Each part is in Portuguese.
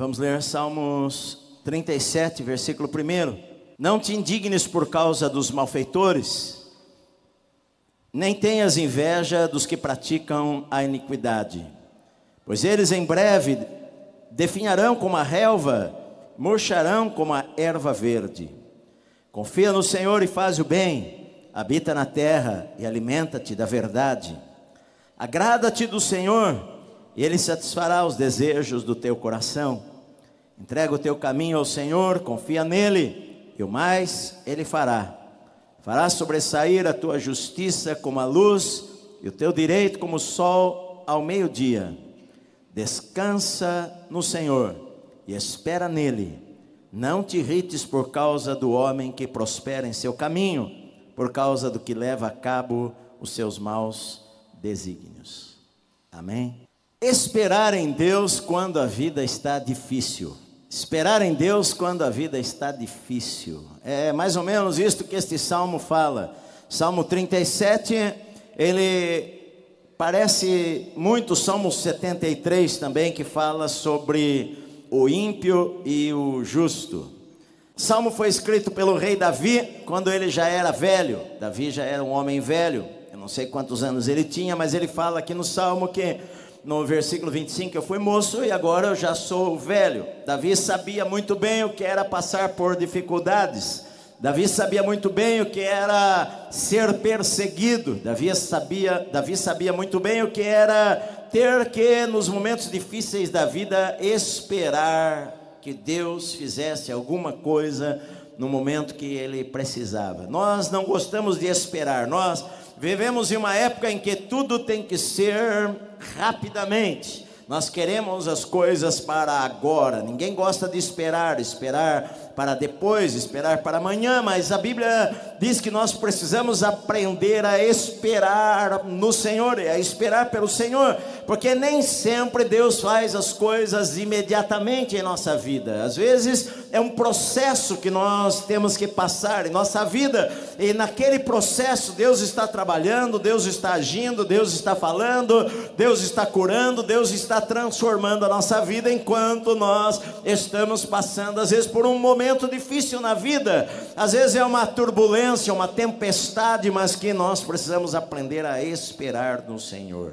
Vamos ler Salmos 37, versículo 1. Não te indignes por causa dos malfeitores, nem tenhas inveja dos que praticam a iniquidade, pois eles em breve definharão como a relva, murcharão como a erva verde. Confia no Senhor e faz o bem, habita na terra e alimenta-te da verdade. Agrada-te do Senhor, e Ele satisfará os desejos do teu coração. Entrega o teu caminho ao Senhor, confia nele, e o mais Ele fará. Fará sobressair a tua justiça como a luz, e o teu direito como o sol ao meio-dia. Descansa no Senhor e espera nele. Não te irrites por causa do homem que prospera em seu caminho, por causa do que leva a cabo os seus maus desígnios. Amém? Esperar em Deus quando a vida está difícil. Esperar em Deus quando a vida está difícil. É mais ou menos isto que este salmo fala. Salmo 37, ele parece muito Salmo 73 também, que fala sobre o ímpio e o justo. Salmo foi escrito pelo rei Davi quando ele já era velho. Davi já era um homem velho. Eu não sei quantos anos ele tinha, mas ele fala aqui no salmo que no versículo 25, eu fui moço e agora eu já sou velho. Davi sabia muito bem o que era passar por dificuldades. Davi sabia muito bem o que era ser perseguido. Davi sabia, Davi sabia muito bem o que era ter que, nos momentos difíceis da vida, esperar que Deus fizesse alguma coisa no momento que ele precisava. Nós não gostamos de esperar, nós vivemos em uma época em que tudo tem que ser rapidamente. Nós queremos as coisas para agora. Ninguém gosta de esperar, esperar para depois, esperar para amanhã, mas a Bíblia diz que nós precisamos aprender a esperar no Senhor, a esperar pelo Senhor, porque nem sempre Deus faz as coisas imediatamente em nossa vida. Às vezes é um processo que nós temos que passar em nossa vida, e naquele processo Deus está trabalhando, Deus está agindo, Deus está falando, Deus está curando, Deus está transformando a nossa vida enquanto nós estamos passando, às vezes, por um momento momento difícil na vida, às vezes é uma turbulência, uma tempestade, mas que nós precisamos aprender a esperar no Senhor.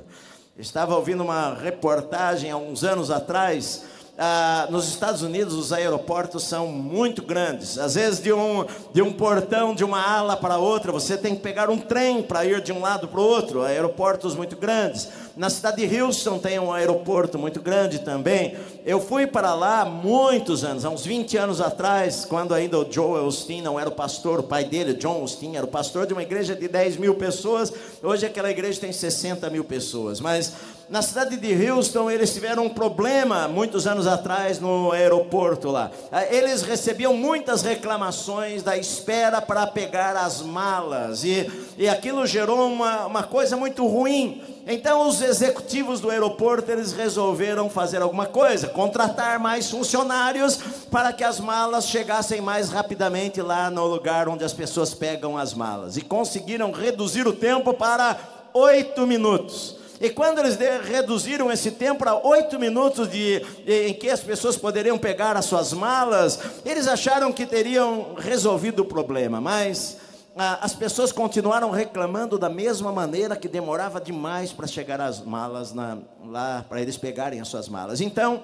Estava ouvindo uma reportagem há uns anos atrás ah, nos Estados Unidos os aeroportos são muito grandes. Às vezes de um, de um portão, de uma ala para outra, você tem que pegar um trem para ir de um lado para o outro. Aeroportos muito grandes. Na cidade de Houston tem um aeroporto muito grande também. Eu fui para lá muitos anos, há uns 20 anos atrás, quando ainda o Joe Austin não era o pastor, o pai dele, John Austin, era o pastor de uma igreja de 10 mil pessoas. Hoje aquela igreja tem 60 mil pessoas. Mas na cidade de Houston, eles tiveram um problema muitos anos atrás no aeroporto lá. Ah, eles recebiam muitas reclamações da espera para pegar as malas, e, e aquilo gerou uma, uma coisa muito ruim. Então, os executivos do aeroporto eles resolveram fazer alguma coisa, contratar mais funcionários para que as malas chegassem mais rapidamente lá no lugar onde as pessoas pegam as malas. E conseguiram reduzir o tempo para oito minutos. E quando eles reduziram esse tempo para oito minutos de, em que as pessoas poderiam pegar as suas malas, eles acharam que teriam resolvido o problema, mas ah, as pessoas continuaram reclamando da mesma maneira que demorava demais para chegar as malas na, lá, para eles pegarem as suas malas. Então,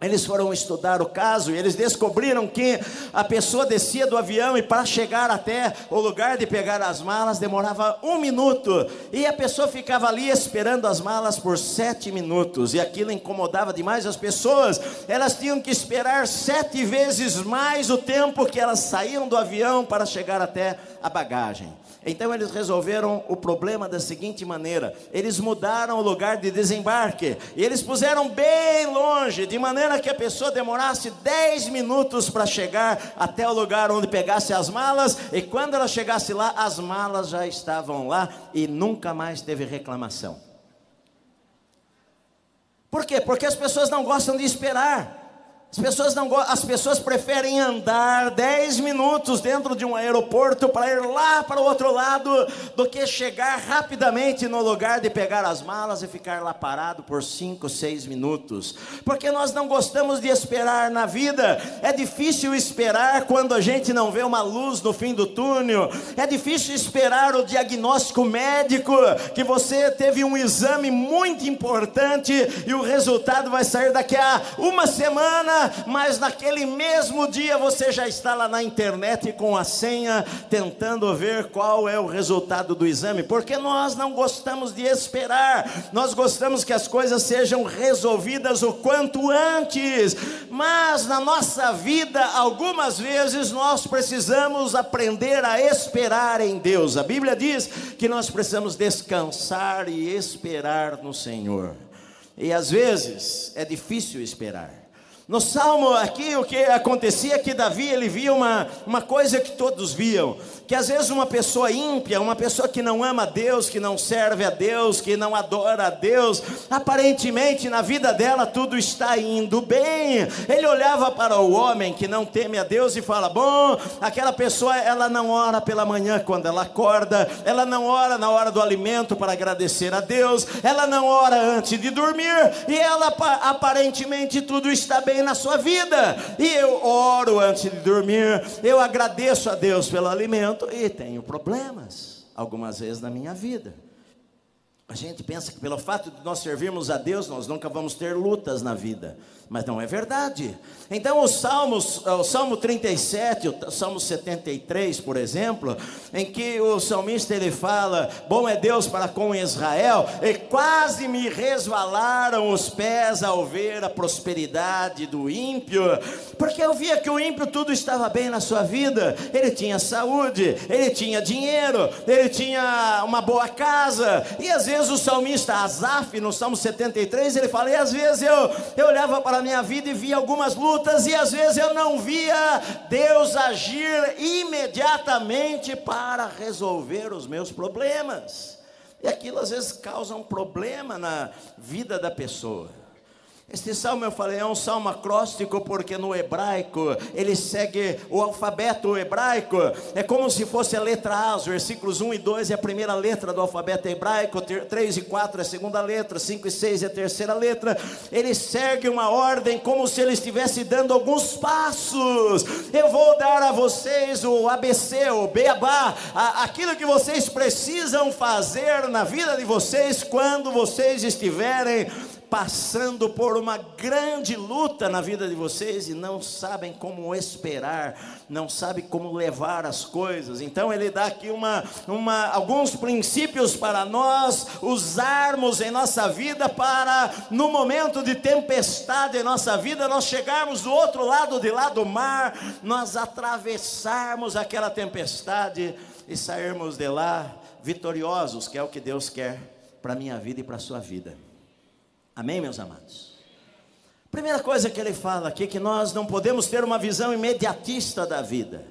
eles foram estudar o caso e eles descobriram que a pessoa descia do avião e para chegar até o lugar de pegar as malas demorava um minuto e a pessoa ficava ali esperando as malas por sete minutos e aquilo incomodava demais as pessoas. Elas tinham que esperar sete vezes mais o tempo que elas saíam do avião para chegar até a bagagem. Então eles resolveram o problema da seguinte maneira: eles mudaram o lugar de desembarque e eles puseram bem longe, de maneira que a pessoa demorasse 10 minutos para chegar até o lugar onde pegasse as malas, e quando ela chegasse lá, as malas já estavam lá e nunca mais teve reclamação. Por quê? Porque as pessoas não gostam de esperar. As pessoas, não, as pessoas preferem andar 10 minutos dentro de um aeroporto para ir lá para o outro lado do que chegar rapidamente no lugar de pegar as malas e ficar lá parado por 5, 6 minutos. Porque nós não gostamos de esperar na vida. É difícil esperar quando a gente não vê uma luz no fim do túnel. É difícil esperar o diagnóstico médico que você teve um exame muito importante e o resultado vai sair daqui a uma semana mas naquele mesmo dia você já está lá na internet com a senha, tentando ver qual é o resultado do exame, porque nós não gostamos de esperar, nós gostamos que as coisas sejam resolvidas o quanto antes, mas na nossa vida, algumas vezes nós precisamos aprender a esperar em Deus. A Bíblia diz que nós precisamos descansar e esperar no Senhor. E às vezes é difícil esperar. No salmo aqui, o que acontecia é que Davi ele via uma, uma coisa que todos viam que às vezes uma pessoa ímpia, uma pessoa que não ama a Deus, que não serve a Deus, que não adora a Deus, aparentemente na vida dela tudo está indo bem. Ele olhava para o homem que não teme a Deus e fala: Bom, aquela pessoa ela não ora pela manhã quando ela acorda, ela não ora na hora do alimento para agradecer a Deus, ela não ora antes de dormir e ela aparentemente tudo está bem na sua vida. E eu oro antes de dormir, eu agradeço a Deus pelo alimento e tenho problemas, algumas vezes na minha vida. A gente pensa que pelo fato de nós servirmos a Deus, nós nunca vamos ter lutas na vida mas não é verdade. Então, os Salmos, o Salmo 37, o Salmo 73, por exemplo, em que o salmista ele fala: Bom é Deus para com Israel, e quase me resvalaram os pés ao ver a prosperidade do ímpio, porque eu via que o ímpio tudo estava bem na sua vida, ele tinha saúde, ele tinha dinheiro, ele tinha uma boa casa, e às vezes o salmista Asaf, no Salmo 73, ele fala: E às vezes eu, eu olhava para a minha vida e via algumas lutas, e às vezes eu não via Deus agir imediatamente para resolver os meus problemas. E aquilo às vezes causa um problema na vida da pessoa. Este salmo eu falei é um salmo acróstico porque no hebraico ele segue o alfabeto hebraico, é como se fosse a letra A, os versículos 1 e 2 é a primeira letra do alfabeto hebraico, 3 e 4 é a segunda letra, 5 e 6 é a terceira letra. Ele segue uma ordem como se ele estivesse dando alguns passos. Eu vou dar a vocês o ABC, o beabá, aquilo que vocês precisam fazer na vida de vocês quando vocês estiverem passando por uma grande luta na vida de vocês e não sabem como esperar, não sabem como levar as coisas. Então ele dá aqui uma, uma, alguns princípios para nós usarmos em nossa vida para no momento de tempestade em nossa vida nós chegarmos do outro lado de lá do mar, nós atravessarmos aquela tempestade e sairmos de lá vitoriosos, que é o que Deus quer para minha vida e para sua vida. Amém, meus amados? Primeira coisa que ele fala aqui é que nós não podemos ter uma visão imediatista da vida.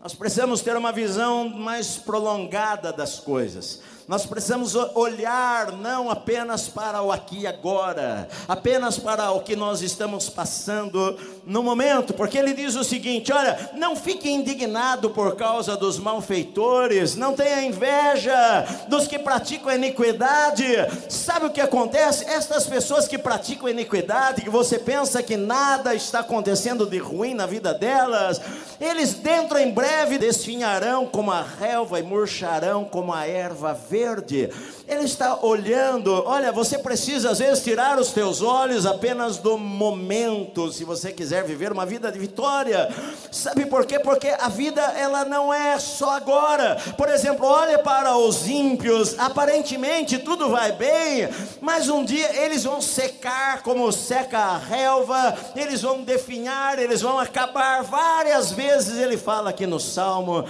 Nós precisamos ter uma visão mais prolongada das coisas. Nós precisamos olhar não apenas para o aqui e agora, apenas para o que nós estamos passando no momento, porque ele diz o seguinte: olha, não fique indignado por causa dos malfeitores, não tenha inveja dos que praticam a iniquidade. Sabe o que acontece? Estas pessoas que praticam a iniquidade, que você pensa que nada está acontecendo de ruim na vida delas, eles dentro em breve desfinharão como a relva e murcharão como a erva verde verde. Ele está olhando, olha, você precisa às vezes tirar os teus olhos apenas do momento, se você quiser viver uma vida de vitória. Sabe por quê? Porque a vida ela não é só agora. Por exemplo, olha para os ímpios, aparentemente tudo vai bem, mas um dia eles vão secar como seca a relva, eles vão definhar, eles vão acabar. Várias vezes ele fala aqui no Salmo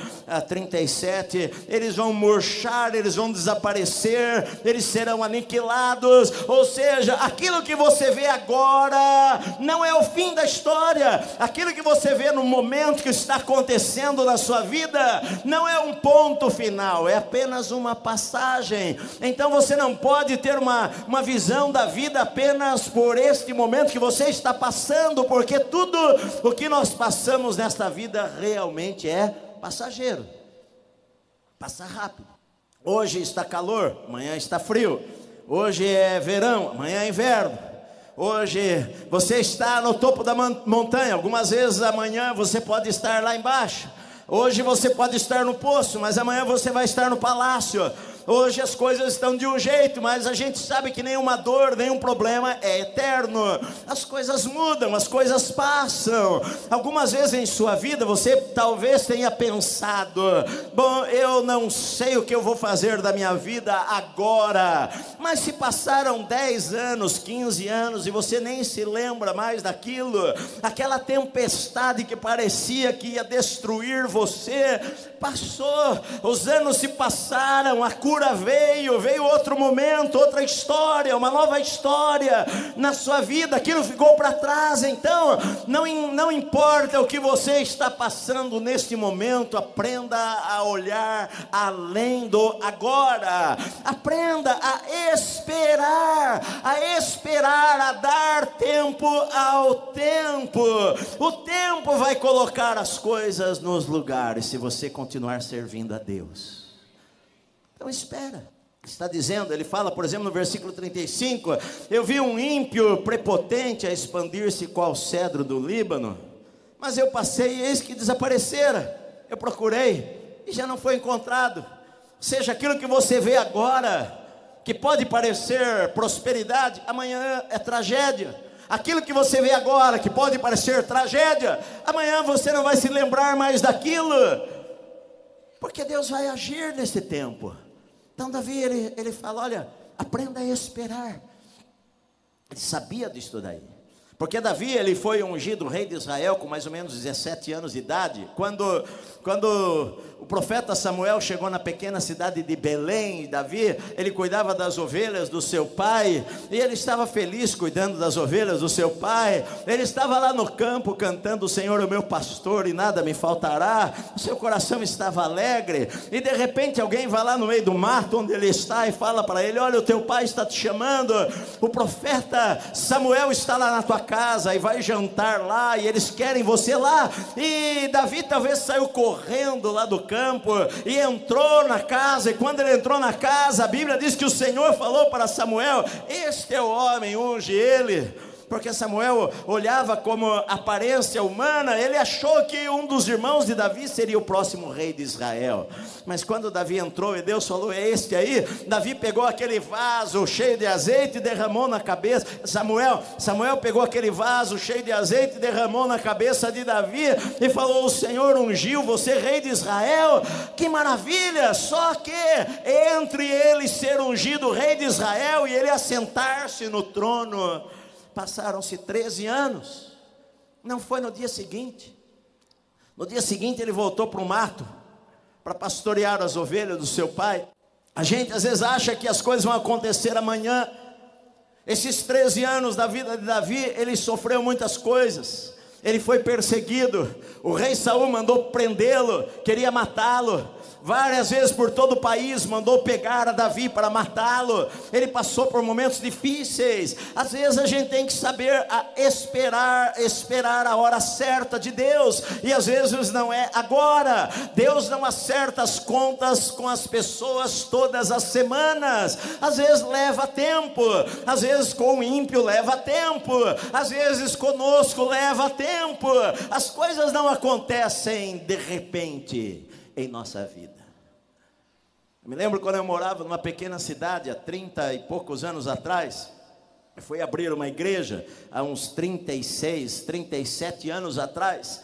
37, ah, eles vão murchar, eles vão desaparecer eles serão aniquilados. Ou seja, aquilo que você vê agora não é o fim da história, aquilo que você vê no momento que está acontecendo na sua vida não é um ponto final, é apenas uma passagem. Então você não pode ter uma, uma visão da vida apenas por este momento que você está passando, porque tudo o que nós passamos nesta vida realmente é passageiro, passa rápido. Hoje está calor, amanhã está frio. Hoje é verão, amanhã é inverno. Hoje você está no topo da montanha, algumas vezes amanhã você pode estar lá embaixo. Hoje você pode estar no poço, mas amanhã você vai estar no palácio. Hoje as coisas estão de um jeito, mas a gente sabe que nenhuma dor, nenhum problema é eterno. As coisas mudam, as coisas passam. Algumas vezes em sua vida você talvez tenha pensado: bom, eu não sei o que eu vou fazer da minha vida agora. Mas se passaram 10 anos, 15 anos e você nem se lembra mais daquilo, aquela tempestade que parecia que ia destruir você, passou, os anos se passaram, a cura veio, veio outro momento, outra história, uma nova história na sua vida, aquilo ficou para trás. Então, não, não importa o que você está passando neste momento, aprenda a olhar além do agora, aprenda a esperar, a esperar, a dar tempo ao tempo. O tempo vai colocar as coisas nos lugares se você continuar servindo a Deus. Então espera. Está dizendo, ele fala, por exemplo, no versículo 35: Eu vi um ímpio prepotente a expandir-se qual cedro do Líbano, mas eu passei e eis que desaparecera. Eu procurei e já não foi encontrado. Seja, aquilo que você vê agora, que pode parecer prosperidade, amanhã é tragédia. Aquilo que você vê agora, que pode parecer tragédia, amanhã você não vai se lembrar mais daquilo, porque Deus vai agir nesse tempo. Então Davi ele, ele fala: olha, aprenda a esperar. Ele sabia disso daí. Porque Davi ele foi ungido rei de Israel com mais ou menos 17 anos de idade, quando quando o profeta Samuel chegou na pequena cidade de Belém, Davi, ele cuidava das ovelhas do seu pai, e ele estava feliz cuidando das ovelhas do seu pai. Ele estava lá no campo cantando: "O Senhor é o meu pastor e nada me faltará". O seu coração estava alegre, e de repente alguém vai lá no meio do mato onde ele está e fala para ele: "Olha, o teu pai está te chamando. O profeta Samuel está lá na tua casa e vai jantar lá e eles querem você lá". E Davi talvez saiu correndo correndo lá do campo e entrou na casa. E quando ele entrou na casa, a Bíblia diz que o Senhor falou para Samuel: Este é o homem, unge ele porque Samuel olhava como aparência humana, ele achou que um dos irmãos de Davi seria o próximo rei de Israel. Mas quando Davi entrou e Deus falou: É este aí, Davi pegou aquele vaso cheio de azeite e derramou na cabeça. Samuel, Samuel pegou aquele vaso cheio de azeite e derramou na cabeça de Davi e falou: O Senhor ungiu você, rei de Israel. Que maravilha! Só que entre ele ser ungido rei de Israel e ele assentar-se no trono Passaram-se 13 anos. Não foi no dia seguinte. No dia seguinte ele voltou para o mato para pastorear as ovelhas do seu pai. A gente às vezes acha que as coisas vão acontecer amanhã. Esses 13 anos da vida de Davi, ele sofreu muitas coisas. Ele foi perseguido. O rei Saul mandou prendê-lo, queria matá-lo várias vezes por todo o país, mandou pegar a Davi para matá-lo. Ele passou por momentos difíceis. Às vezes a gente tem que saber esperar, esperar a hora certa de Deus, e às vezes não é agora. Deus não acerta as contas com as pessoas todas as semanas. Às vezes leva tempo, às vezes com o ímpio leva tempo, às vezes conosco leva tempo. As coisas não acontecem de repente em nossa vida. Eu me lembro quando eu morava numa pequena cidade, há 30 e poucos anos atrás, eu fui abrir uma igreja há uns 36, 37 anos atrás.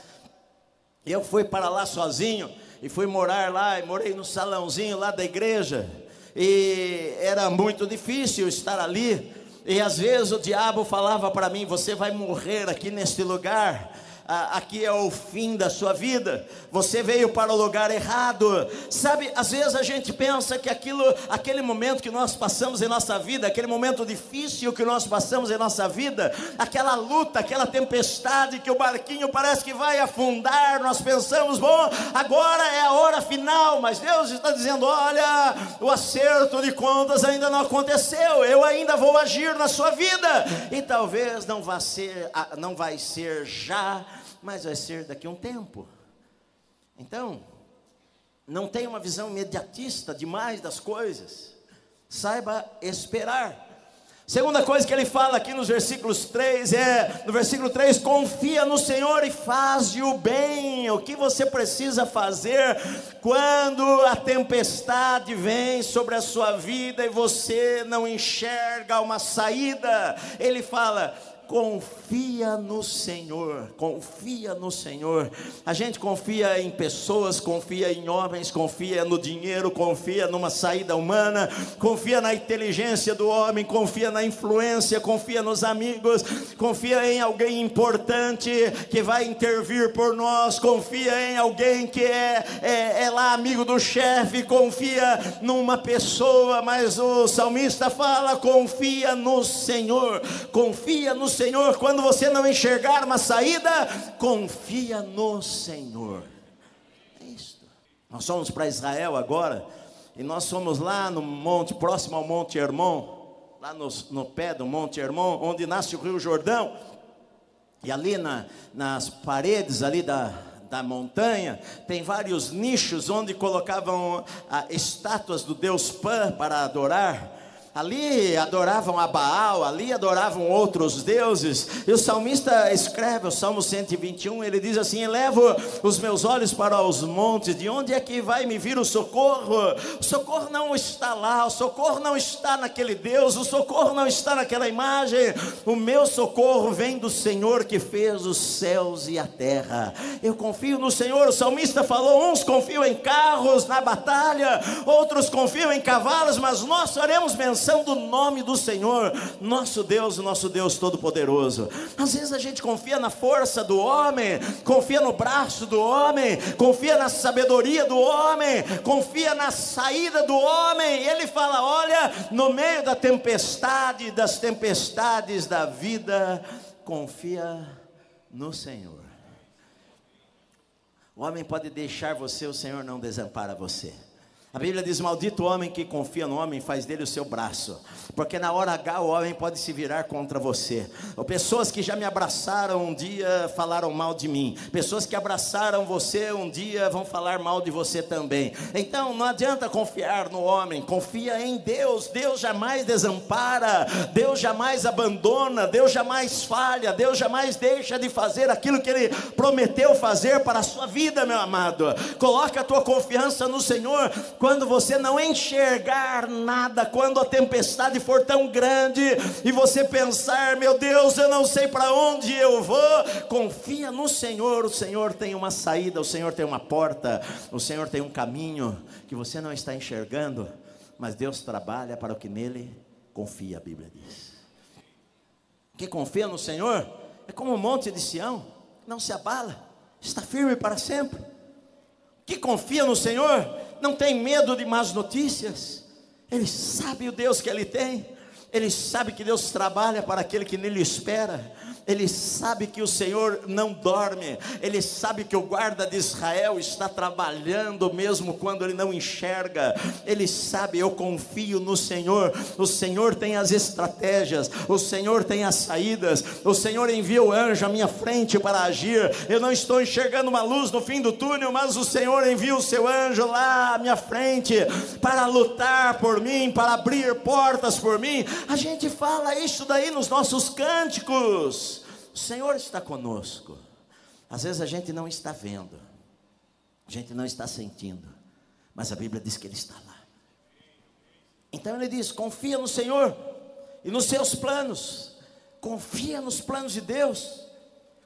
E eu fui para lá sozinho e fui morar lá, e morei no salãozinho lá da igreja. E era muito difícil estar ali. E às vezes o diabo falava para mim: Você vai morrer aqui neste lugar aqui é o fim da sua vida, você veio para o lugar errado. Sabe, às vezes a gente pensa que aquilo, aquele momento que nós passamos em nossa vida, aquele momento difícil que nós passamos em nossa vida, aquela luta, aquela tempestade que o barquinho parece que vai afundar, nós pensamos, bom, agora é a hora final, mas Deus está dizendo: olha, o acerto de contas ainda não aconteceu, eu ainda vou agir na sua vida, e talvez não vá ser, não vai ser já mas vai ser daqui a um tempo. Então, não tenha uma visão imediatista demais das coisas. Saiba esperar. Segunda coisa que ele fala aqui nos versículos 3 é, no versículo 3, confia no Senhor e faz o bem. O que você precisa fazer quando a tempestade vem sobre a sua vida e você não enxerga uma saída? Ele fala: confia no Senhor, confia no Senhor. A gente confia em pessoas, confia em homens, confia no dinheiro, confia numa saída humana, confia na inteligência do homem, confia na influência, confia nos amigos, confia em alguém importante que vai intervir por nós, confia em alguém que é, é, é lá amigo do chefe, confia numa pessoa, mas o salmista fala: confia no Senhor, confia no Senhor Senhor, quando você não enxergar uma saída, confia no Senhor. É isso. Nós somos para Israel agora, e nós somos lá no monte, próximo ao Monte Hermon, lá no, no pé do Monte Hermon, onde nasce o Rio Jordão, e ali na, nas paredes ali da, da montanha, tem vários nichos onde colocavam ah, estátuas do deus Pan para adorar. Ali adoravam a Baal, ali adoravam outros deuses. E o salmista escreve o Salmo 121, ele diz assim: Elevo os meus olhos para os montes, de onde é que vai me vir o socorro? O socorro não está lá, o socorro não está naquele Deus, o socorro não está naquela imagem. O meu socorro vem do Senhor que fez os céus e a terra. Eu confio no Senhor. O salmista falou: uns confiam em carros na batalha, outros confiam em cavalos, mas nós faremos menção do nome do Senhor, nosso Deus, nosso Deus Todo-Poderoso. Às vezes a gente confia na força do homem, confia no braço do homem, confia na sabedoria do homem, confia na saída do homem. E ele fala: olha, no meio da tempestade, das tempestades da vida, confia no Senhor. O homem pode deixar você, o Senhor não desampara você. A Bíblia diz: Maldito o homem que confia no homem, faz dele o seu braço, porque na hora H o homem pode se virar contra você. Ou pessoas que já me abraçaram um dia falaram mal de mim, pessoas que abraçaram você um dia vão falar mal de você também. Então não adianta confiar no homem, confia em Deus. Deus jamais desampara, Deus jamais abandona, Deus jamais falha, Deus jamais deixa de fazer aquilo que Ele prometeu fazer para a sua vida, meu amado. Coloca a tua confiança no Senhor quando você não enxergar nada, quando a tempestade for tão grande e você pensar, meu Deus, eu não sei para onde eu vou, confia no Senhor, o Senhor tem uma saída, o Senhor tem uma porta, o Senhor tem um caminho que você não está enxergando, mas Deus trabalha para o que nele confia, a Bíblia diz. Que confia no Senhor é como o monte de Sião, não se abala, está firme para sempre. Que confia no Senhor não tem medo de más notícias, ele sabe o Deus que ele tem, ele sabe que Deus trabalha para aquele que nele espera, ele sabe que o Senhor não dorme, ele sabe que o guarda de Israel está trabalhando mesmo quando ele não enxerga, ele sabe, eu confio no Senhor, o Senhor tem as estratégias, o Senhor tem as saídas, o Senhor envia o anjo à minha frente para agir, eu não estou enxergando uma luz no fim do túnel, mas o Senhor envia o seu anjo lá à minha frente para lutar por mim, para abrir portas por mim. A gente fala isso daí nos nossos cânticos. O Senhor está conosco. Às vezes a gente não está vendo, a gente não está sentindo, mas a Bíblia diz que Ele está lá. Então ele diz: confia no Senhor e nos seus planos, confia nos planos de Deus,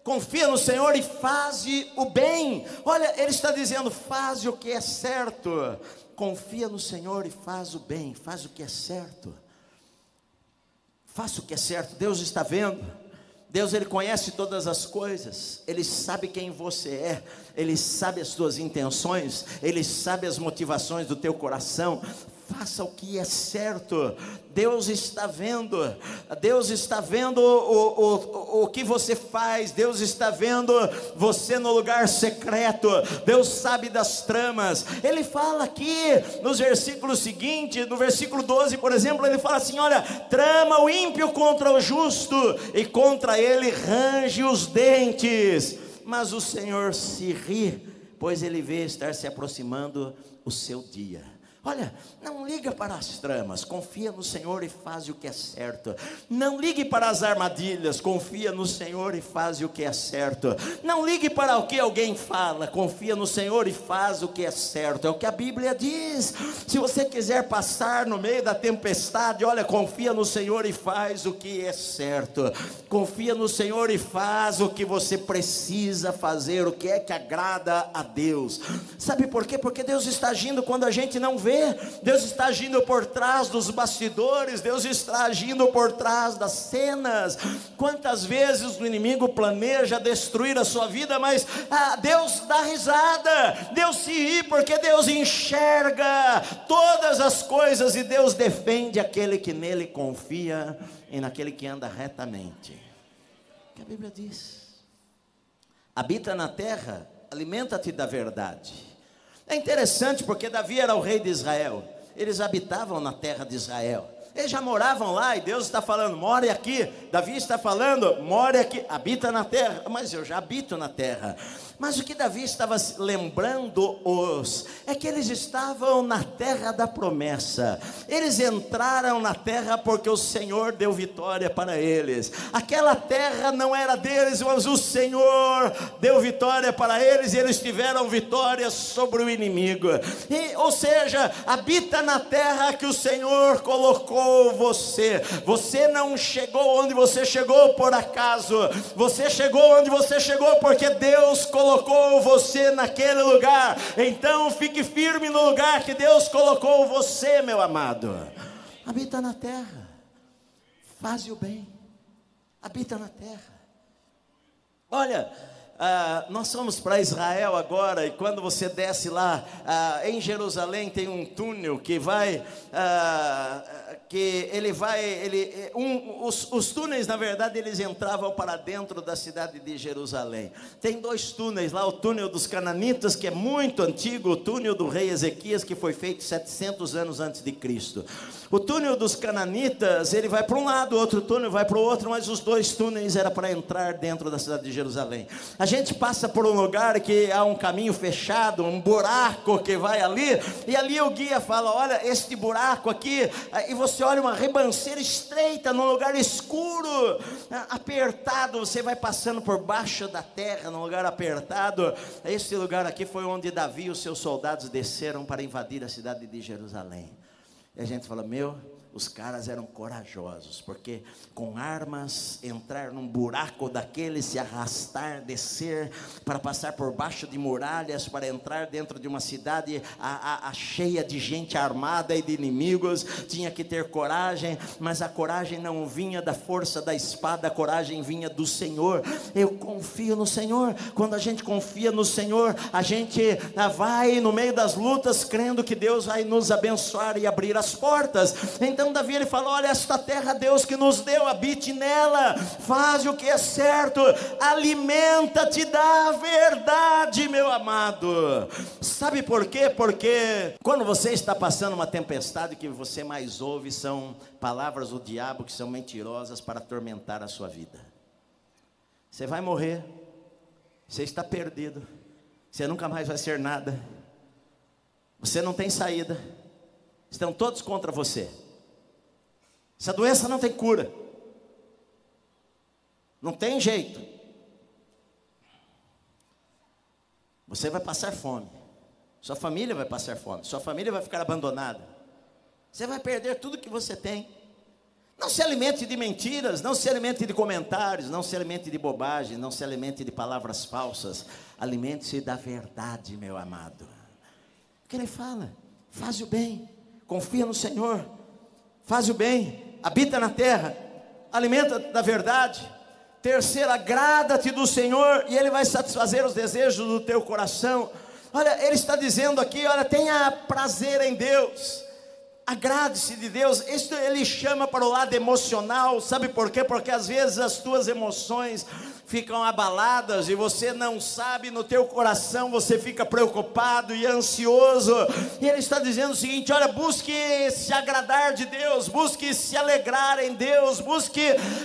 confia no Senhor e faze o bem. Olha, ele está dizendo: faze o que é certo, confia no Senhor e faz o bem, faz o que é certo, faça o que é certo, Deus está vendo. Deus ele conhece todas as coisas, ele sabe quem você é, ele sabe as suas intenções, ele sabe as motivações do teu coração faça o que é certo. Deus está vendo, Deus está vendo o, o, o que você faz, Deus está vendo você no lugar secreto, Deus sabe das tramas. Ele fala aqui nos versículos seguintes, no versículo 12, por exemplo, ele fala assim: Olha, trama o ímpio contra o justo, e contra ele range os dentes, mas o Senhor se ri, pois ele vê estar se aproximando o seu dia. Olha, não liga para as tramas, confia no Senhor e faz o que é certo. Não ligue para as armadilhas, confia no Senhor e faz o que é certo. Não ligue para o que alguém fala, confia no Senhor e faz o que é certo. É o que a Bíblia diz. Se você quiser passar no meio da tempestade, olha, confia no Senhor e faz o que é certo. Confia no Senhor e faz o que você precisa fazer, o que é que agrada a Deus. Sabe por quê? Porque Deus está agindo quando a gente não vê vê, Deus está agindo por trás dos bastidores, Deus está agindo por trás das cenas. Quantas vezes o inimigo planeja destruir a sua vida, mas ah, Deus dá risada, Deus se ri, porque Deus enxerga todas as coisas e Deus defende aquele que nele confia e naquele que anda retamente. Que a Bíblia diz: habita na terra, alimenta-te da verdade é interessante porque Davi era o rei de Israel. Eles habitavam na terra de Israel. Eles já moravam lá e Deus está falando, more aqui. Davi está falando, more aqui, habita na terra. Mas eu já habito na terra. Mas o que Davi estava lembrando-os é que eles estavam na terra da promessa. Eles entraram na terra porque o Senhor deu vitória para eles. Aquela terra não era deles, mas o Senhor deu vitória para eles e eles tiveram vitória sobre o inimigo. E, ou seja, habita na terra que o Senhor colocou você. Você não chegou onde você chegou por acaso. Você chegou onde você chegou porque Deus colocou você naquele lugar. Então fique firme no lugar que Deus colocou você, meu amado. Habita na terra, faz o bem, habita na terra. Olha, ah, nós fomos para Israel agora, e quando você desce lá, ah, em Jerusalém tem um túnel que vai, ah, que ele vai, ele, um, os, os, túneis na verdade eles entravam para dentro da cidade de Jerusalém. Tem dois túneis lá, o túnel dos cananitas, que é muito antigo, o túnel do rei Ezequias, que foi feito 700 anos antes de Cristo. O túnel dos cananitas, ele vai para um lado, outro túnel vai para o outro, mas os dois túneis era para entrar dentro da cidade de Jerusalém. A gente passa por um lugar que há um caminho fechado, um buraco que vai ali, e ali o guia fala: Olha, este buraco aqui, e você olha uma ribanceira estreita, num lugar escuro, apertado, você vai passando por baixo da terra, num lugar apertado. Esse lugar aqui foi onde Davi e os seus soldados desceram para invadir a cidade de Jerusalém. E a gente fala, meu, os caras eram corajosos, porque com armas entrar num buraco daquele, se arrastar, descer, para passar por baixo de muralhas, para entrar dentro de uma cidade a, a, a cheia de gente armada e de inimigos, tinha que ter coragem, mas a coragem não vinha da força da espada, a coragem vinha do Senhor. Eu confio no Senhor. Quando a gente confia no Senhor, a gente ah, vai no meio das lutas crendo que Deus vai nos abençoar e abrir as portas. Então então Davi ele fala: Olha, esta terra Deus que nos deu, habite nela, faz o que é certo, alimenta-te da verdade, meu amado. Sabe por quê? Porque quando você está passando uma tempestade, o que você mais ouve são palavras do diabo que são mentirosas para atormentar a sua vida. Você vai morrer, você está perdido, você nunca mais vai ser nada, você não tem saída, estão todos contra você. Essa doença não tem cura. Não tem jeito. Você vai passar fome. Sua família vai passar fome. Sua família vai ficar abandonada. Você vai perder tudo que você tem. Não se alimente de mentiras, não se alimente de comentários, não se alimente de bobagem, não se alimente de palavras falsas. Alimente-se da verdade, meu amado. O que ele fala? Faz o bem, confia no Senhor, faz o bem, habita na terra, alimenta da verdade. Terceiro, agrada-te do Senhor e Ele vai satisfazer os desejos do teu coração. Olha, Ele está dizendo aqui: olha, tenha prazer em Deus. Agrade-se de Deus, isso ele chama para o lado emocional, sabe por quê? Porque às vezes as tuas emoções ficam abaladas e você não sabe, no teu coração você fica preocupado e ansioso. E ele está dizendo o seguinte: olha, busque se agradar de Deus, busque se alegrar em Deus, busque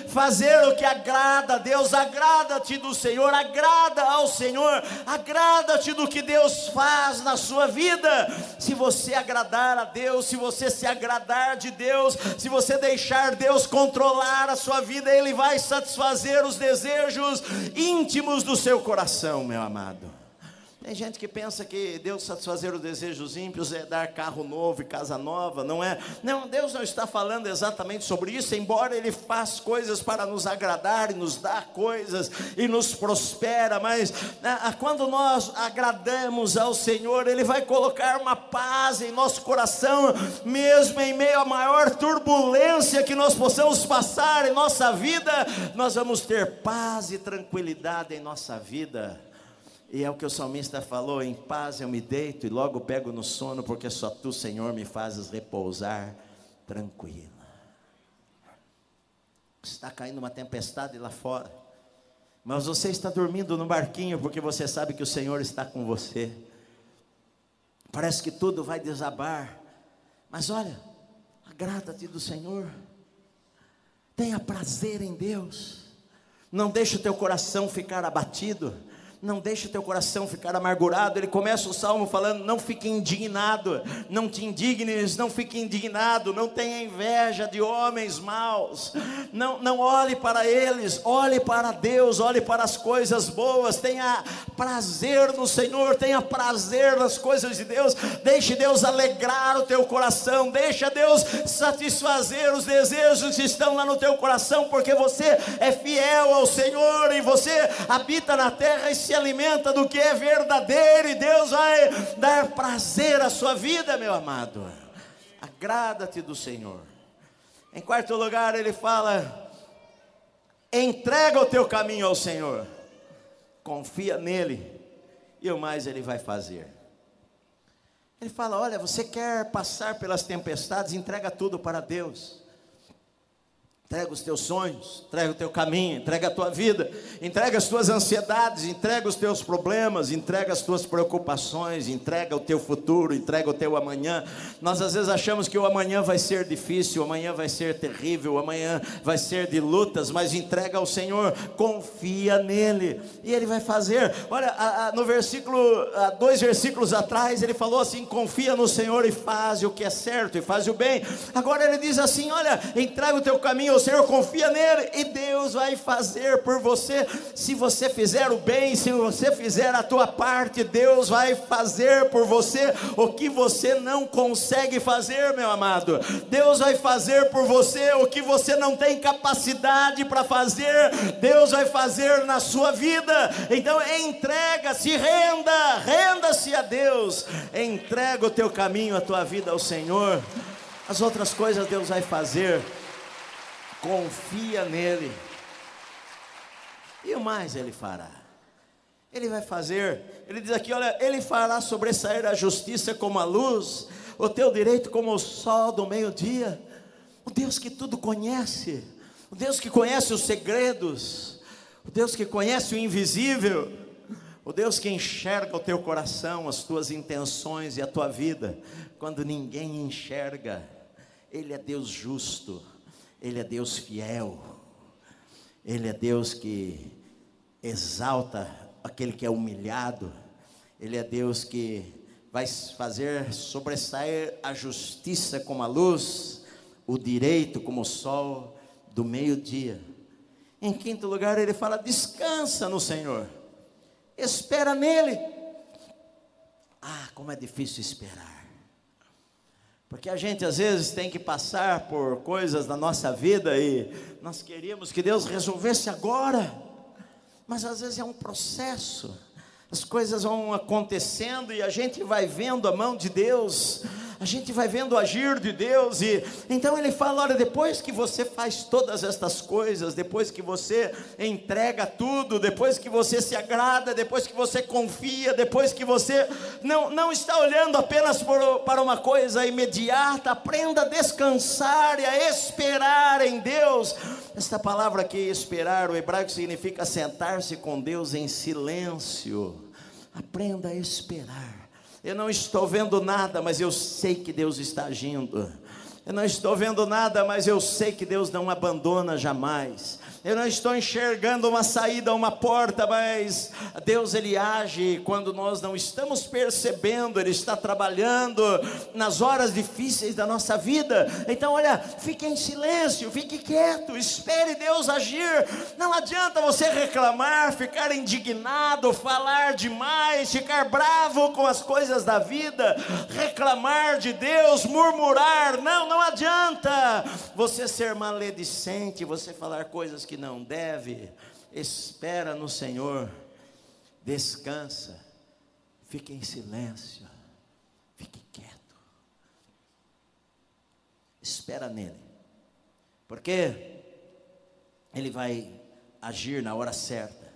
fazer o que agrada a Deus, agrada-te do Senhor, agrada ao Senhor, agrada-te do que Deus faz na sua vida. Se você agradar a Deus, se você se agradar de Deus, se você deixar Deus controlar a sua vida, Ele vai satisfazer os desejos íntimos do seu coração, meu amado. Tem gente que pensa que Deus satisfazer os desejos ímpios é dar carro novo e casa nova, não é? Não, Deus não está falando exatamente sobre isso, embora Ele faz coisas para nos agradar e nos dá coisas e nos prospera, mas né, quando nós agradamos ao Senhor, Ele vai colocar uma paz em nosso coração, mesmo em meio à maior turbulência que nós possamos passar em nossa vida, nós vamos ter paz e tranquilidade em nossa vida. E é o que o salmista falou: em paz eu me deito e logo pego no sono, porque só tu, Senhor, me fazes repousar tranquila. Está caindo uma tempestade lá fora, mas você está dormindo no barquinho porque você sabe que o Senhor está com você. Parece que tudo vai desabar, mas olha, agrada-te do Senhor, tenha prazer em Deus, não deixe o teu coração ficar abatido não deixe teu coração ficar amargurado. Ele começa o salmo falando: não fique indignado, não te indignes, não fique indignado, não tenha inveja de homens maus, não, não olhe para eles, olhe para Deus, olhe para as coisas boas, tenha prazer no Senhor, tenha prazer nas coisas de Deus, deixe Deus alegrar o teu coração, deixa Deus satisfazer os desejos que estão lá no teu coração, porque você é fiel ao Senhor e você habita na terra e se alimenta do que é verdadeiro, e Deus vai dar prazer à sua vida, meu amado. Agrada-te do Senhor. Em quarto lugar, ele fala: entrega o teu caminho ao Senhor, confia nele, e o mais ele vai fazer. Ele fala: olha, você quer passar pelas tempestades, entrega tudo para Deus. Entrega os teus sonhos, entrega o teu caminho, entrega a tua vida, entrega as tuas ansiedades, entrega os teus problemas, entrega as tuas preocupações, entrega o teu futuro, entrega o teu amanhã. Nós às vezes achamos que o amanhã vai ser difícil, o amanhã vai ser terrível, o amanhã vai ser de lutas, mas entrega ao Senhor, confia nele e ele vai fazer. Olha, a, a, no versículo, a, dois versículos atrás, ele falou assim: confia no Senhor e faz o que é certo e faz o bem. Agora ele diz assim: olha, entrega o teu caminho o Senhor, confia nele e Deus vai fazer por você. Se você fizer o bem, se você fizer a tua parte, Deus vai fazer por você o que você não consegue fazer, meu amado. Deus vai fazer por você o que você não tem capacidade para fazer. Deus vai fazer na sua vida. Então entrega, se renda, renda-se a Deus. Entrega o teu caminho, a tua vida ao Senhor. As outras coisas Deus vai fazer confia nele. E o mais ele fará. Ele vai fazer, ele diz aqui: olha, ele fará sobressair a justiça como a luz, o teu direito como o sol do meio-dia. O Deus que tudo conhece, o Deus que conhece os segredos, o Deus que conhece o invisível, o Deus que enxerga o teu coração, as tuas intenções e a tua vida, quando ninguém enxerga, Ele é Deus justo. Ele é Deus fiel. Ele é Deus que exalta aquele que é humilhado. Ele é Deus que vai fazer sobressair a justiça como a luz, o direito como o sol do meio-dia. Em quinto lugar, ele fala: descansa no Senhor, espera nele. Ah, como é difícil esperar. Porque a gente às vezes tem que passar por coisas na nossa vida e nós queríamos que Deus resolvesse agora, mas às vezes é um processo. As coisas vão acontecendo e a gente vai vendo a mão de Deus a gente vai vendo o agir de Deus e então ele fala, olha, depois que você faz todas estas coisas, depois que você entrega tudo, depois que você se agrada, depois que você confia, depois que você não, não está olhando apenas por, para uma coisa imediata, aprenda a descansar e a esperar em Deus. Esta palavra aqui, esperar, o hebraico significa sentar-se com Deus em silêncio. Aprenda a esperar. Eu não estou vendo nada, mas eu sei que Deus está agindo. Eu não estou vendo nada, mas eu sei que Deus não abandona jamais. Eu não estou enxergando uma saída, uma porta, mas Deus ele age quando nós não estamos percebendo, ele está trabalhando nas horas difíceis da nossa vida. Então, olha, fique em silêncio, fique quieto, espere Deus agir. Não adianta você reclamar, ficar indignado, falar demais, ficar bravo com as coisas da vida, reclamar de Deus, murmurar. Não, não adianta você ser maledicente, você falar coisas que não deve, espera no Senhor, descansa, fique em silêncio, fique quieto, espera nele, porque ele vai agir na hora certa,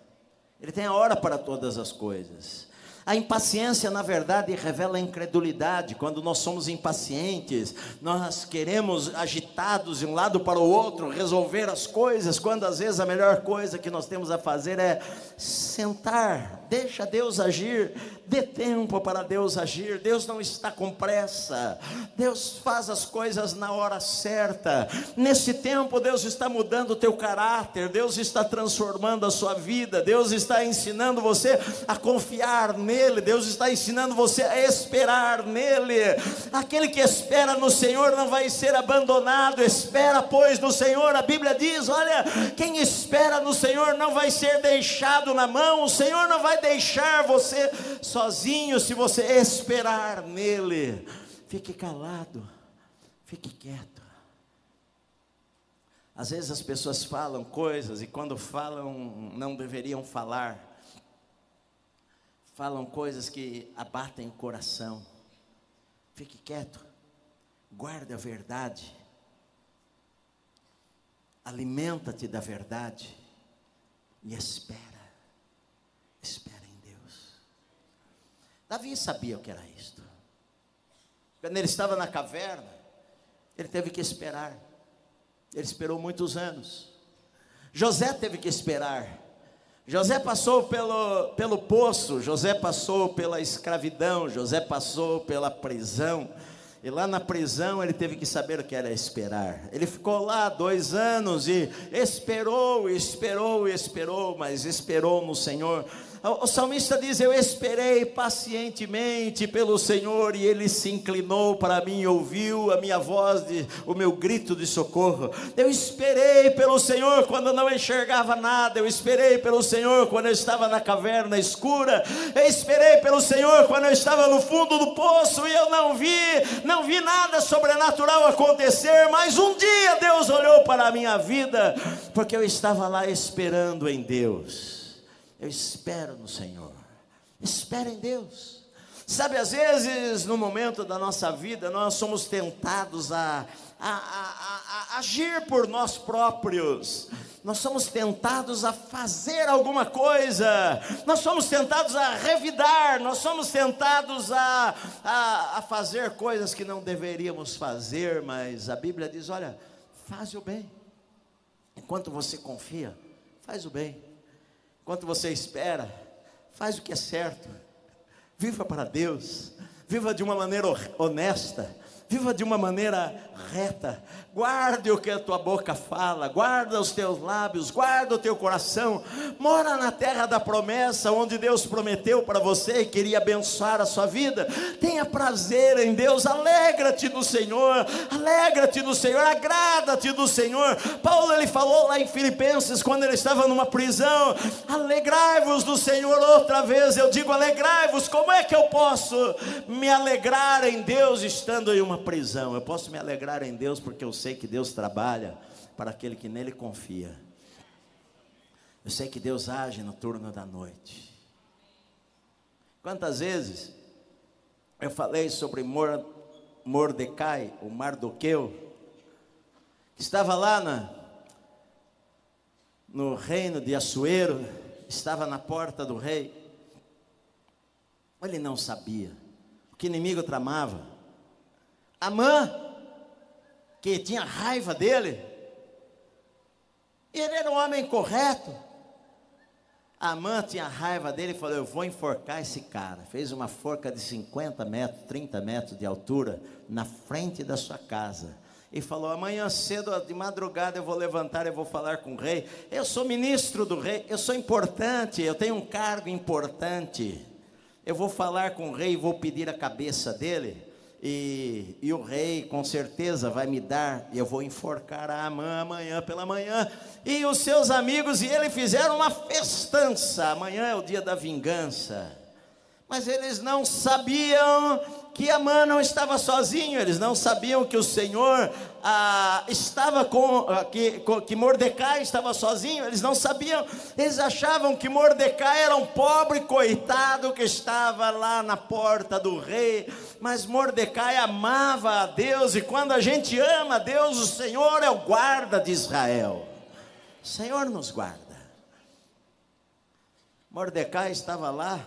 ele tem a hora para todas as coisas. A impaciência, na verdade, revela a incredulidade. Quando nós somos impacientes, nós queremos, agitados de um lado para o outro, resolver as coisas, quando às vezes a melhor coisa que nós temos a fazer é sentar, deixa Deus agir, dê tempo para Deus agir. Deus não está com pressa, Deus faz as coisas na hora certa. Nesse tempo, Deus está mudando o teu caráter, Deus está transformando a sua vida, Deus está ensinando você a confiar nele, Deus está ensinando você a esperar nele. Aquele que espera no Senhor não vai ser abandonado, espera, pois, no Senhor. A Bíblia diz: olha, quem espera no Senhor não vai ser deixado na mão, o Senhor não vai deixar você sozinho se você esperar nele. Fique calado, fique quieto. Às vezes as pessoas falam coisas e quando falam não deveriam falar. Falam coisas que abatem o coração. Fique quieto. Guarde a verdade. Alimenta-te da verdade e espera. Espera. Davi sabia o que era isto. Quando ele estava na caverna, ele teve que esperar. Ele esperou muitos anos. José teve que esperar. José passou pelo, pelo poço, José passou pela escravidão, José passou pela prisão. E lá na prisão ele teve que saber o que era esperar. Ele ficou lá dois anos e esperou, esperou, esperou, mas esperou no Senhor. O salmista diz: Eu esperei pacientemente pelo Senhor e ele se inclinou para mim e ouviu a minha voz, de, o meu grito de socorro. Eu esperei pelo Senhor quando não enxergava nada. Eu esperei pelo Senhor quando eu estava na caverna escura. Eu esperei pelo Senhor quando eu estava no fundo do poço e eu não vi, não vi nada sobrenatural acontecer. Mas um dia Deus olhou para a minha vida porque eu estava lá esperando em Deus. Eu espero no Senhor. Espera em Deus. Sabe, às vezes, no momento da nossa vida, nós somos tentados a, a, a, a, agir por nós próprios, nós somos tentados a fazer alguma coisa, nós somos tentados a revidar, nós somos tentados a, a, a fazer coisas que não deveríamos fazer, mas a Bíblia diz: olha, faz o bem, enquanto você confia, faz o bem. Enquanto você espera, faz o que é certo. Viva para Deus. Viva de uma maneira honesta. Viva de uma maneira reta. Guarde o que a tua boca fala, guarda os teus lábios, guarda o teu coração. Mora na terra da promessa, onde Deus prometeu para você e queria abençoar a sua vida. Tenha prazer em Deus, alegra-te no Senhor, alegra-te no Senhor, agrada-te do Senhor. Paulo ele falou lá em Filipenses quando ele estava numa prisão: alegrai-vos do Senhor outra vez. Eu digo alegrai-vos. Como é que eu posso me alegrar em Deus estando em uma prisão? Eu posso me alegrar em Deus porque eu sei que Deus trabalha para aquele que nele confia. Eu sei que Deus age no turno da noite. Quantas vezes eu falei sobre Mordecai, o Mardoqueu, que estava lá na, no reino de Assuero, estava na porta do rei. Ele não sabia o que inimigo tramava. Amã, que tinha raiva dele, ele era um homem correto. Amã tinha raiva dele e falou: Eu vou enforcar esse cara. Fez uma forca de 50 metros, 30 metros de altura, na frente da sua casa. E falou: Amanhã cedo, de madrugada, eu vou levantar e vou falar com o rei. Eu sou ministro do rei, eu sou importante, eu tenho um cargo importante. Eu vou falar com o rei e vou pedir a cabeça dele. E, e, o rei com certeza vai me dar, e eu vou enforcar a Amã amanhã pela manhã. E os seus amigos e ele fizeram uma festança. Amanhã é o dia da vingança. Mas eles não sabiam que Amã não estava sozinho, eles não sabiam que o Senhor ah, estava com, ah, que, que Mordecai estava sozinho, eles não sabiam, eles achavam que Mordecai era um pobre coitado que estava lá na porta do rei, mas Mordecai amava a Deus, e quando a gente ama a Deus, o Senhor é o guarda de Israel, o Senhor nos guarda. Mordecai estava lá,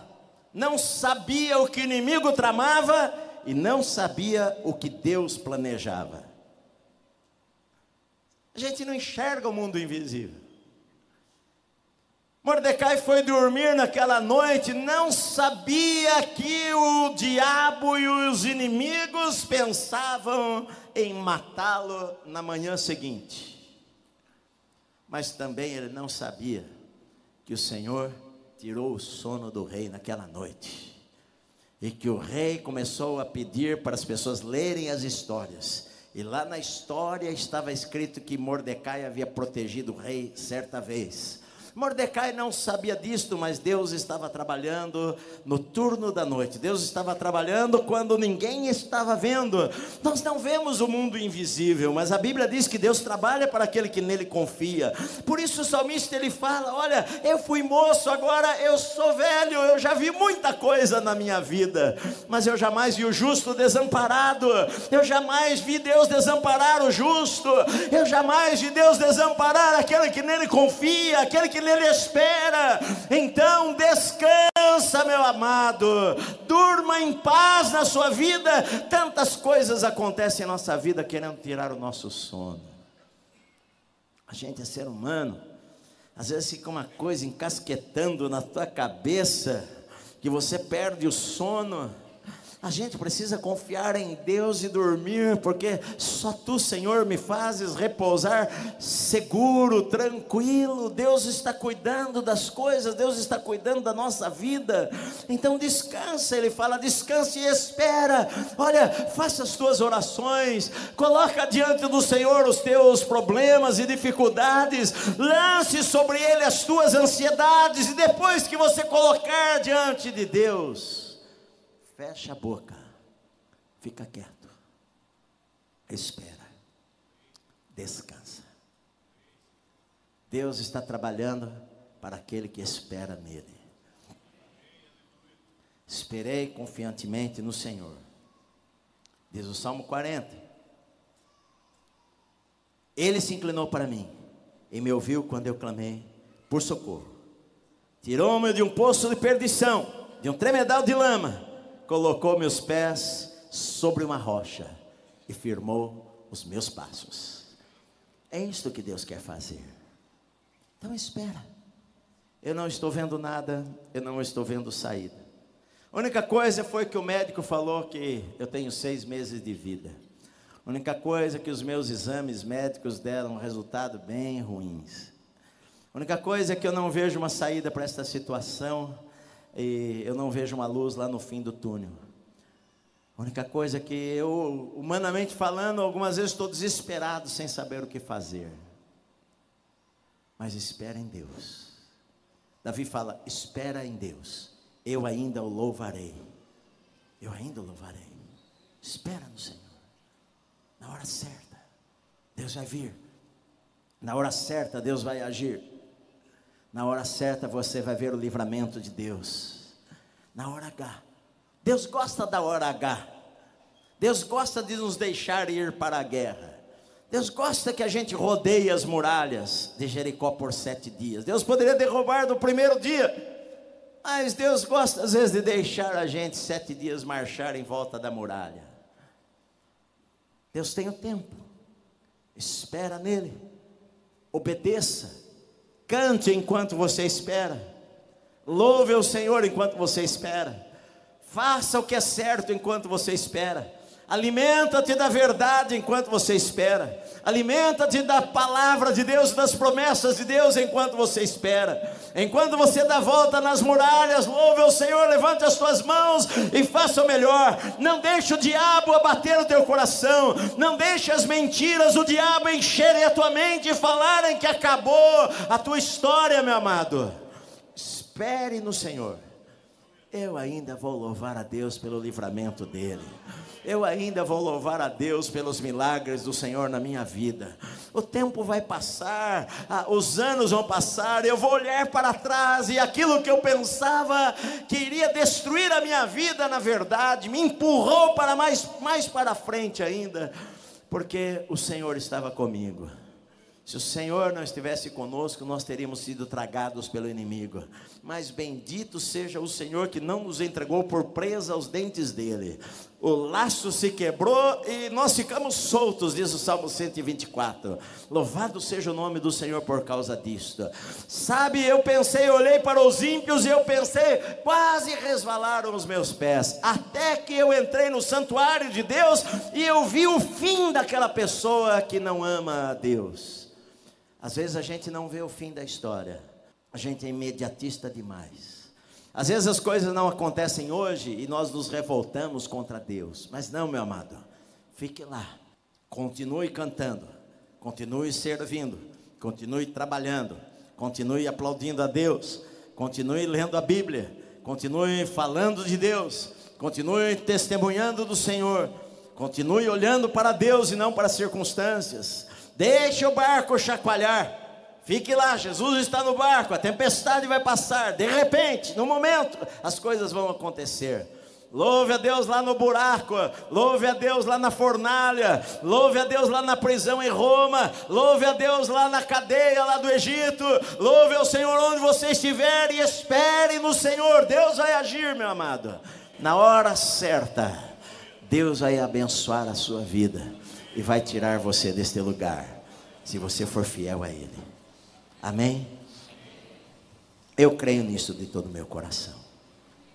não sabia o que o inimigo tramava e não sabia o que Deus planejava. A gente não enxerga o mundo invisível. Mordecai foi dormir naquela noite, não sabia que o diabo e os inimigos pensavam em matá-lo na manhã seguinte. Mas também ele não sabia que o Senhor tirou o sono do rei naquela noite. E que o rei começou a pedir para as pessoas lerem as histórias. E lá na história estava escrito que Mordecai havia protegido o rei certa vez. Mordecai não sabia disto, mas Deus estava trabalhando no turno da noite. Deus estava trabalhando quando ninguém estava vendo. Nós não vemos o mundo invisível, mas a Bíblia diz que Deus trabalha para aquele que nele confia. Por isso o salmista ele fala: "Olha, eu fui moço, agora eu sou velho, eu já vi muita coisa na minha vida, mas eu jamais vi o justo desamparado. Eu jamais vi Deus desamparar o justo. Eu jamais vi Deus desamparar aquele que nele confia, aquele que nele espera. Então descansa, meu amado, durma em paz na sua vida. Tantas coisas acontecem em nossa vida querendo tirar o nosso sono. A gente é ser humano, às vezes fica uma coisa encasquetando na tua cabeça, que você perde o sono a gente precisa confiar em Deus e dormir, porque só tu, Senhor, me fazes repousar seguro, tranquilo. Deus está cuidando das coisas, Deus está cuidando da nossa vida. Então descansa, ele fala: descanse e espera. Olha, faça as tuas orações, coloca diante do Senhor os teus problemas e dificuldades, lance sobre ele as tuas ansiedades, e depois que você colocar diante de Deus, Fecha a boca. Fica quieto. Espera. Descansa. Deus está trabalhando para aquele que espera nele. Esperei confiantemente no Senhor. Diz o Salmo 40. Ele se inclinou para mim e me ouviu quando eu clamei por socorro. Tirou-me de um poço de perdição, de um tremedal de lama colocou meus pés sobre uma rocha e firmou os meus passos. É isto que Deus quer fazer. Então espera. Eu não estou vendo nada, eu não estou vendo saída. A única coisa foi que o médico falou que eu tenho seis meses de vida. A única coisa que os meus exames médicos deram um resultado bem ruins. A única coisa é que eu não vejo uma saída para esta situação e eu não vejo uma luz lá no fim do túnel. A única coisa é que eu, humanamente falando, algumas vezes estou desesperado sem saber o que fazer. Mas espera em Deus. Davi fala: espera em Deus, eu ainda o louvarei. Eu ainda o louvarei. Espera no Senhor. Na hora certa, Deus vai vir. Na hora certa, Deus vai agir. Na hora certa você vai ver o livramento de Deus. Na hora H. Deus gosta da hora H. Deus gosta de nos deixar ir para a guerra. Deus gosta que a gente rodeie as muralhas de Jericó por sete dias. Deus poderia derrubar no primeiro dia, mas Deus gosta às vezes de deixar a gente sete dias marchar em volta da muralha. Deus tem o tempo, espera nele, obedeça, cante enquanto você espera, louve o Senhor enquanto você espera, faça o que é certo enquanto você espera. Alimenta-te da verdade enquanto você espera. Alimenta-te da palavra de Deus, das promessas de Deus enquanto você espera. Enquanto você dá volta nas muralhas, louve o Senhor, levante as suas mãos e faça o melhor. Não deixe o diabo abater o teu coração. Não deixe as mentiras, o diabo encherem a tua mente e falarem que acabou a tua história, meu amado. Espere no Senhor. Eu ainda vou louvar a Deus pelo livramento dele. Eu ainda vou louvar a Deus pelos milagres do Senhor na minha vida. O tempo vai passar, os anos vão passar, eu vou olhar para trás e aquilo que eu pensava que iria destruir a minha vida, na verdade, me empurrou para mais, mais para frente ainda, porque o Senhor estava comigo. Se o Senhor não estivesse conosco, nós teríamos sido tragados pelo inimigo. Mas bendito seja o Senhor que não nos entregou por presa aos dentes dele. O laço se quebrou e nós ficamos soltos, diz o Salmo 124. Louvado seja o nome do Senhor por causa disto. Sabe, eu pensei, olhei para os ímpios e eu pensei, quase resvalaram os meus pés. Até que eu entrei no santuário de Deus e eu vi o fim daquela pessoa que não ama a Deus. Às vezes a gente não vê o fim da história, a gente é imediatista demais. Às vezes as coisas não acontecem hoje e nós nos revoltamos contra Deus, mas não, meu amado, fique lá, continue cantando, continue servindo, continue trabalhando, continue aplaudindo a Deus, continue lendo a Bíblia, continue falando de Deus, continue testemunhando do Senhor, continue olhando para Deus e não para as circunstâncias. Deixe o barco chacoalhar. Fique lá, Jesus está no barco, a tempestade vai passar. De repente, no momento, as coisas vão acontecer. Louve a Deus lá no buraco, louve a Deus lá na fornalha, louve a Deus lá na prisão em Roma, louve a Deus lá na cadeia lá do Egito, louve ao Senhor onde você estiver e espere no Senhor. Deus vai agir, meu amado. Na hora certa, Deus vai abençoar a sua vida e vai tirar você deste lugar, se você for fiel a Ele. Amém? Eu creio nisso de todo o meu coração.